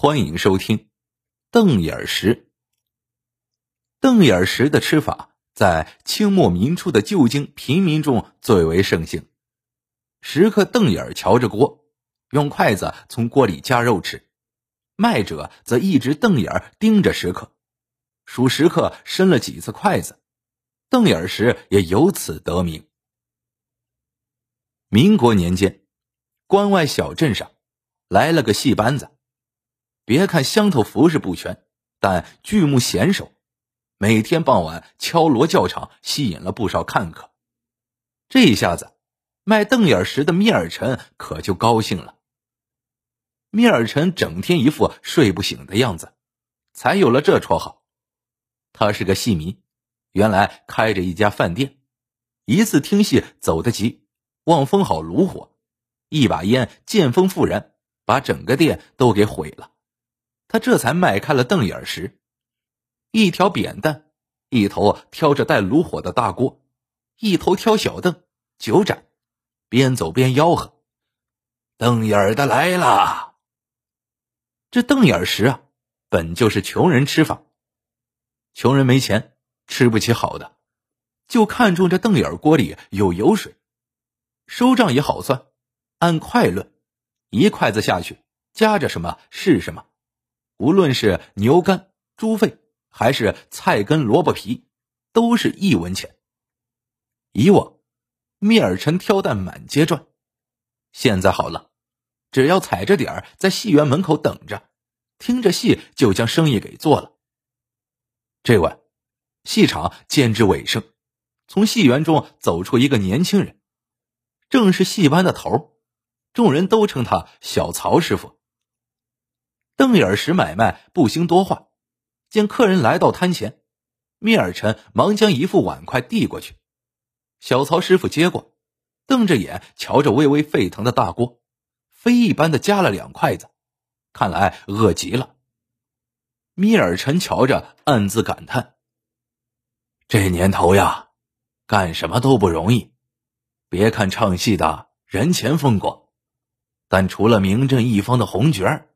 欢迎收听瞪眼石。瞪眼石的吃法在清末民初的旧京平民中最为盛行。食客瞪眼瞧着锅，用筷子从锅里夹肉吃；卖者则一直瞪眼盯着食客，数食客伸了几次筷子，瞪眼石也由此得名。民国年间，关外小镇上来了个戏班子。别看乡头服饰不全，但剧目娴熟，每天傍晚敲锣叫场，吸引了不少看客。这一下子，卖瞪眼石的聂尔臣可就高兴了。聂尔臣整天一副睡不醒的样子，才有了这绰号。他是个戏迷，原来开着一家饭店，一次听戏走得急，望风好炉火，一把烟见风复燃，把整个店都给毁了。他这才迈开了瞪眼石，一条扁担，一头挑着带炉火的大锅，一头挑小凳、酒盏，边走边吆喝：“瞪眼的来了！”这瞪眼石啊，本就是穷人吃法，穷人没钱，吃不起好的，就看中这瞪眼锅里有油水，收账也好算，按块论，一筷子下去，夹着什么是什么。无论是牛肝、猪肺，还是菜根、萝卜皮，都是一文钱。以往，聂尔臣挑担满街转，现在好了，只要踩着点儿在戏园门口等着，听着戏就将生意给做了。这晚，戏场渐至尾声，从戏园中走出一个年轻人，正是戏班的头众人都称他小曹师傅。瞪眼石买卖不兴多话，见客人来到摊前，聂尔臣忙将一副碗筷递过去。小曹师傅接过，瞪着眼瞧着微微沸腾的大锅，飞一般的夹了两筷子，看来饿极了。聂尔臣瞧着暗自感叹：这年头呀，干什么都不容易。别看唱戏的人前风光，但除了名震一方的红角儿。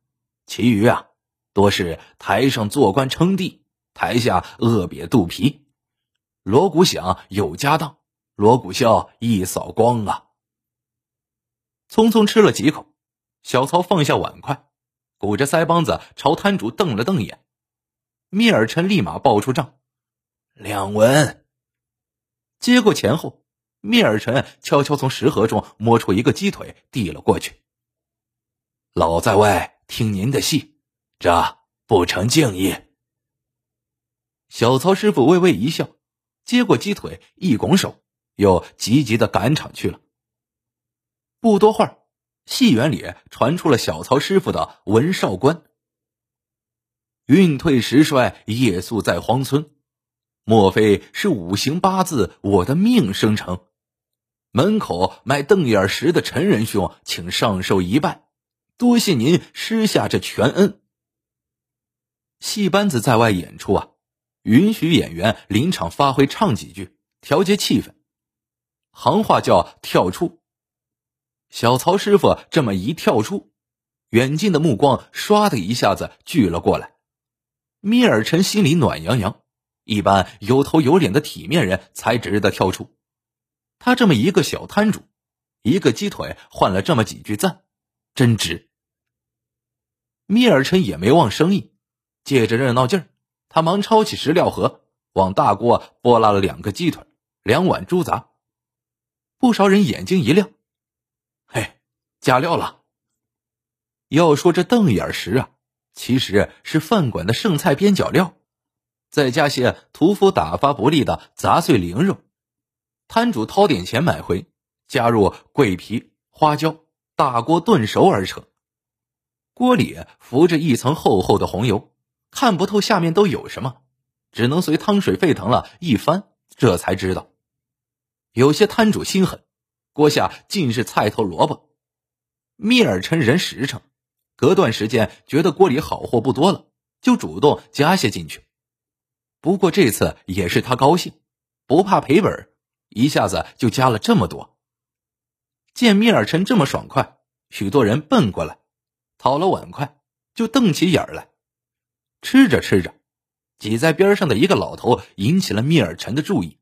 其余啊，多是台上做官称帝，台下饿瘪肚皮。锣鼓响有家当，锣鼓笑一扫光啊！匆匆吃了几口，小曹放下碗筷，鼓着腮帮子朝摊主瞪了瞪眼。聂尔臣立马报出账，两文。接过钱后，聂尔臣悄悄从食盒中摸出一个鸡腿，递了过去。老在外。听您的戏，这不成敬意。小曹师傅微微一笑，接过鸡腿，一拱手，又急急的赶场去了。不多会儿，戏园里传出了小曹师傅的《文少官》：“运退时衰，夜宿在荒村，莫非是五行八字我的命生成？门口卖瞪眼石的陈仁兄，请上寿一拜。”多谢您施下这全恩。戏班子在外演出啊，允许演员临场发挥唱几句，调节气氛，行话叫跳出。小曹师傅这么一跳出，远近的目光唰的一下子聚了过来。米尔臣心里暖洋洋，一般有头有脸的体面人才值得跳出。他这么一个小摊主，一个鸡腿换了这么几句赞，真值。米尔臣也没忘生意，借着热闹劲儿，他忙抄起石料盒，往大锅拨拉了两个鸡腿，两碗猪杂。不少人眼睛一亮，嘿，加料了。要说这瞪眼石啊，其实是饭馆的剩菜边角料，再加些屠夫打发不利的杂碎零肉，摊主掏点钱买回，加入桂皮、花椒，大锅炖熟而成。锅里浮着一层厚厚的红油，看不透下面都有什么，只能随汤水沸腾了一翻，这才知道。有些摊主心狠，锅下尽是菜头萝卜。密尔臣人实诚，隔段时间觉得锅里好货不多了，就主动加些进去。不过这次也是他高兴，不怕赔本，一下子就加了这么多。见米尔臣这么爽快，许多人奔过来。讨了碗筷，就瞪起眼来。吃着吃着，挤在边上的一个老头引起了米尔晨的注意。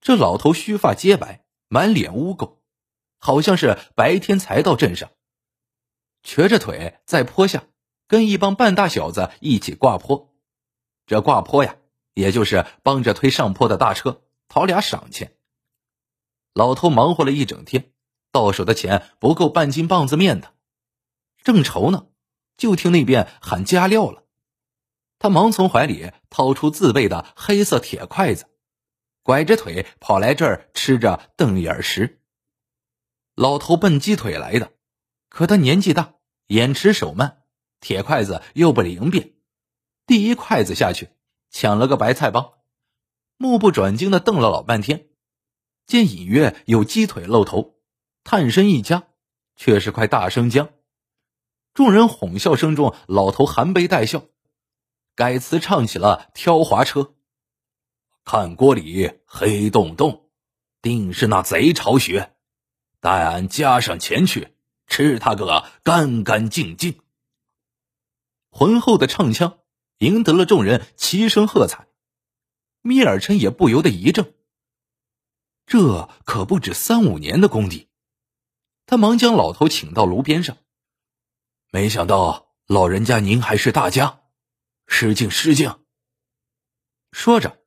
这老头须发皆白，满脸污垢，好像是白天才到镇上。瘸着腿在坡下，跟一帮半大小子一起挂坡。这挂坡呀，也就是帮着推上坡的大车，讨俩赏钱。老头忙活了一整天，到手的钱不够半斤棒子面的，正愁呢，就听那边喊加料了。他忙从怀里掏出自备的黑色铁筷子，拐着腿跑来这儿吃着瞪眼食。老头奔鸡腿来的。可他年纪大，眼迟手慢，铁筷子又不灵便，第一筷子下去，抢了个白菜帮，目不转睛的瞪了老半天，见隐约有鸡腿露头，探身一夹，却是块大生姜。众人哄笑声中，老头含悲带笑，改词唱起了《挑滑车》：“看锅里黑洞洞，定是那贼巢穴，待俺加上钱去。”吃他个干干净净！浑厚的唱腔赢得了众人齐声喝彩。米尔琛也不由得一怔，这可不止三五年的功底。他忙将老头请到炉边上，没想到老人家您还是大家，失敬失敬。说着，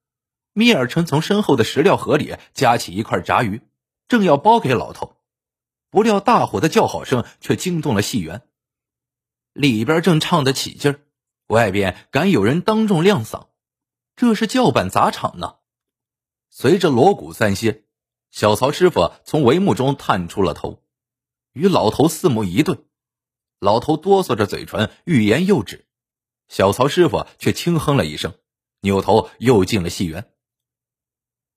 米尔臣从身后的食料盒里夹起一块炸鱼，正要包给老头。不料大伙的叫好声却惊动了戏园，里边正唱得起劲儿，外边敢有人当众亮嗓，这是叫板砸场呢。随着锣鼓三歇，小曹师傅从帷幕中探出了头，与老头四目一对，老头哆嗦着嘴唇，欲言又止，小曹师傅却轻哼了一声，扭头又进了戏园。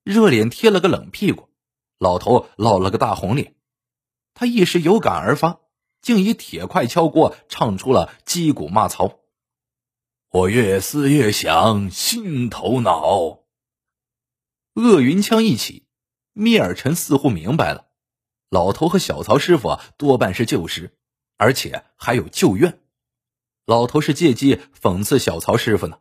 热脸贴了个冷屁股，老头落了个大红脸。他一时有感而发，竟以铁块敲锅，唱出了击鼓骂曹。我越思越想，心头恼。鄂云枪一起，密尔臣似乎明白了，老头和小曹师傅多半是旧识，而且还有旧怨。老头是借机讽刺小曹师傅呢。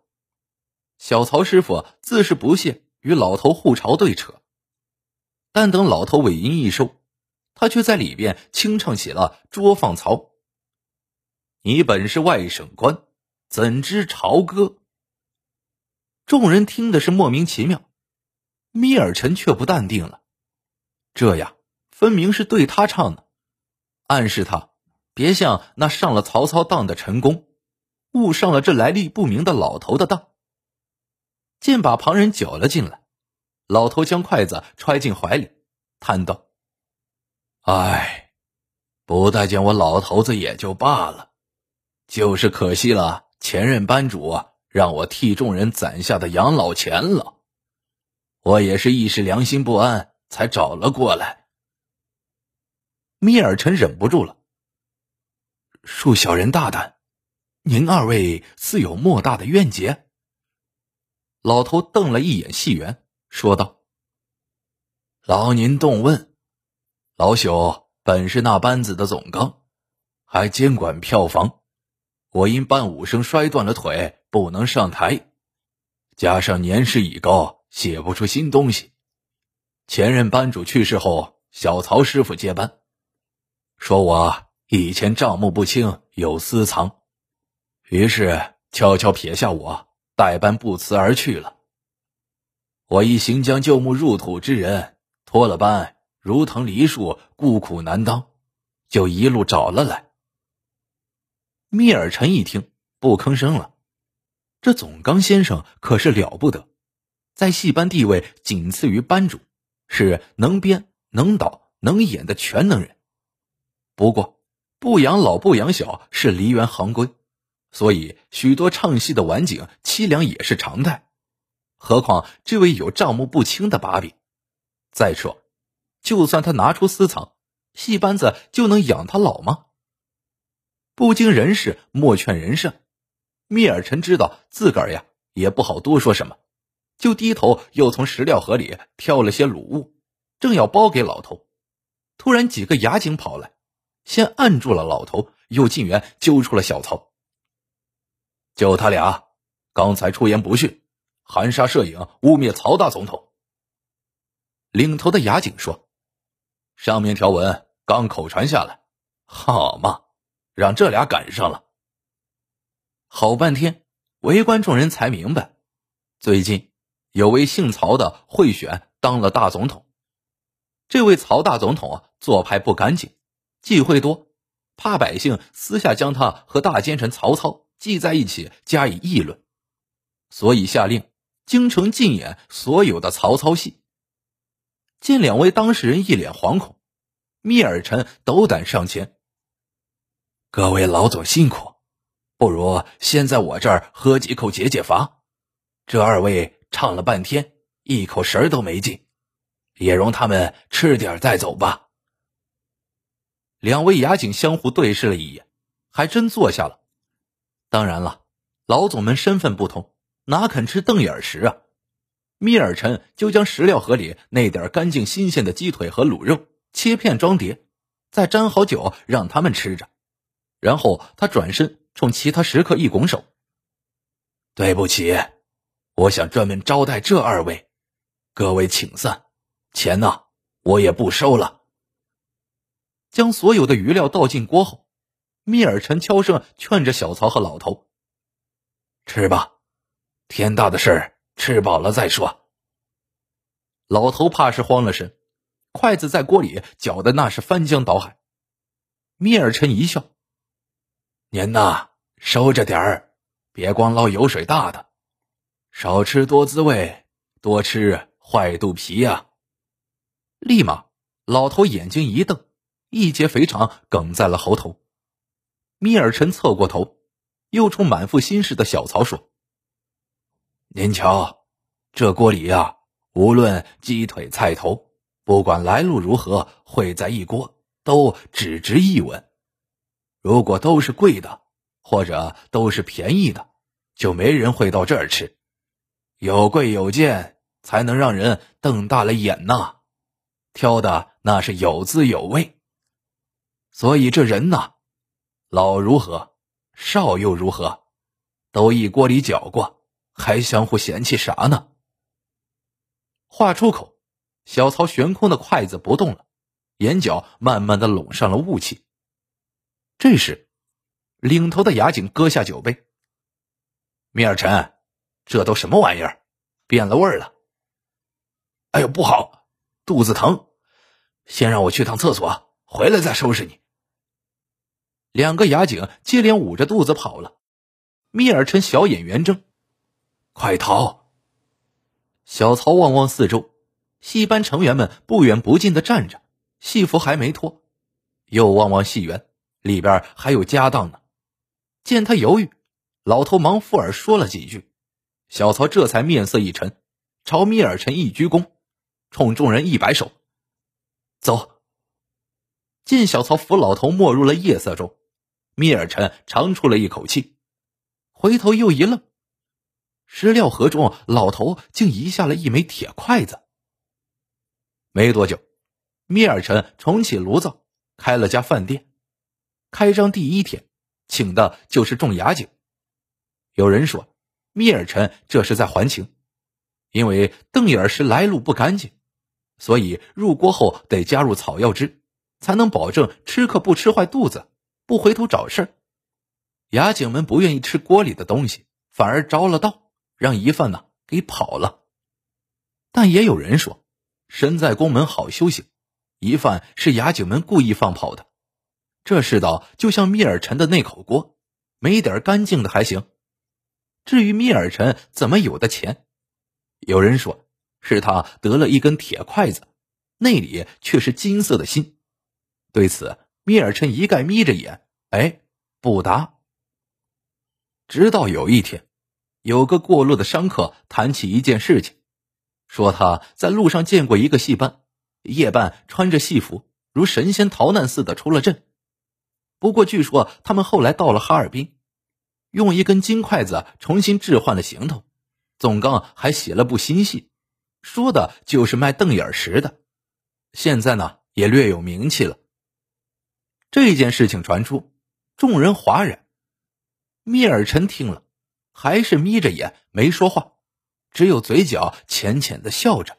小曹师傅自是不屑与老头互嘲对扯，但等老头尾音一收。他却在里边清唱起了《捉放曹》。你本是外省官，怎知朝歌？众人听的是莫名其妙，米尔臣却不淡定了。这呀，分明是对他唱的，暗示他别像那上了曹操当的陈宫，误上了这来历不明的老头的当。见把旁人搅了进来，老头将筷子揣进怀里，叹道。唉，不待见我老头子也就罢了，就是可惜了前任班主让我替众人攒下的养老钱了。我也是一时良心不安，才找了过来。米尔臣忍不住了，恕小人大胆，您二位似有莫大的怨结。老头瞪了一眼戏园，说道：“劳您动问。”老朽本是那班子的总纲，还监管票房。我因伴武生摔断了腿，不能上台，加上年事已高，写不出新东西。前任班主去世后，小曹师傅接班，说我以前账目不清，有私藏，于是悄悄撇下我，代班不辞而去了。我一行将旧木入土之人，脱了班。如藤梨树，孤苦难当，就一路找了来。密尔臣一听，不吭声了。这总纲先生可是了不得，在戏班地位仅次于班主，是能编、能导、能演的全能人。不过，不养老不养小是梨园行规，所以许多唱戏的晚景凄凉也是常态。何况这位有账目不清的把柄。再说。就算他拿出私藏，戏班子就能养他老吗？不经人事，莫劝人善。密尔臣知道自个儿呀也不好多说什么，就低头又从石料盒里挑了些卤物，正要包给老头，突然几个衙警跑来，先按住了老头，又进园揪出了小曹，就他俩，刚才出言不逊，含沙射影，污蔑曹大总统。领头的衙警说：“上面条文刚口传下来，好嘛，让这俩赶上了。”好半天，围观众人才明白，最近有位姓曹的贿选当了大总统。这位曹大总统，做派不干净，忌讳多，怕百姓私下将他和大奸臣曹操。记在一起加以议论，所以下令京城禁演所有的曹操戏。见两位当事人一脸惶恐，密尔臣斗胆上前：“各位老总辛苦，不如先在我这儿喝几口解解乏。这二位唱了半天，一口食儿都没进，也容他们吃点再走吧。”两位雅警相互对视了一眼，还真坐下了。当然了，老总们身份不同，哪肯吃瞪眼食啊？密尔臣就将食料盒里那点干净新鲜的鸡腿和卤肉切片装碟，再沾好酒让他们吃着。然后他转身冲其他食客一拱手：“对不起，我想专门招待这二位，各位请散，钱呢我也不收了。”将所有的余料倒进锅后。密尔臣悄声劝着小曹和老头：“吃吧，天大的事儿，吃饱了再说。”老头怕是慌了神，筷子在锅里搅的那是翻江倒海。密尔臣一笑：“您呐，收着点儿，别光捞油水大的，少吃多滋味，多吃坏肚皮呀。”立马，老头眼睛一瞪，一截肥肠梗在了喉头。米尔臣侧过头，又冲满腹心事的小曹说：“您瞧，这锅里呀，无论鸡腿、菜头，不管来路如何，烩在一锅，都只值一文。如果都是贵的，或者都是便宜的，就没人会到这儿吃。有贵有贱，才能让人瞪大了眼呐。挑的那是有滋有味。所以这人呐。”老如何，少又如何，都一锅里搅过，还相互嫌弃啥呢？话出口，小曹悬空的筷子不动了，眼角慢慢的拢上了雾气。这时，领头的衙警搁下酒杯：“米尔臣，这都什么玩意儿？变了味儿了！哎呦，不好，肚子疼，先让我去趟厕所，回来再收拾你。”两个衙警接连捂着肚子跑了，密尔臣小眼圆睁，快逃！小曹望望四周，戏班成员们不远不近的站着，戏服还没脱；又望望戏园，里边还有家当呢。见他犹豫，老头忙附耳说了几句，小曹这才面色一沉，朝密尔臣一鞠躬，冲众人一摆手：“走。”见小曹扶老头没入了夜色中。密尔臣长出了一口气，回头又一愣，石料盒中老头竟移下了一枚铁筷子。没多久，密尔臣重启炉灶，开了家饭店。开张第一天，请的就是众衙警。有人说，密尔臣这是在还情，因为邓眼是来路不干净，所以入锅后得加入草药汁，才能保证吃客不吃坏肚子。不回头找事儿，衙警们不愿意吃锅里的东西，反而着了道，让疑犯呢给跑了。但也有人说，身在宫门好修行，疑犯是衙警们故意放跑的。这世道就像密尔臣的那口锅，没点干净的还行。至于密尔臣怎么有的钱，有人说是他得了一根铁筷子，那里却是金色的心。对此。米尔臣一概眯着眼，哎，不答。直到有一天，有个过路的商客谈起一件事情，说他在路上见过一个戏班，夜半穿着戏服，如神仙逃难似的出了镇。不过据说他们后来到了哈尔滨，用一根金筷子重新置换了行头，总纲还写了部新戏，说的就是卖瞪眼石的。现在呢，也略有名气了。这件事情传出，众人哗然。密尔臣听了，还是眯着眼没说话，只有嘴角浅浅的笑着。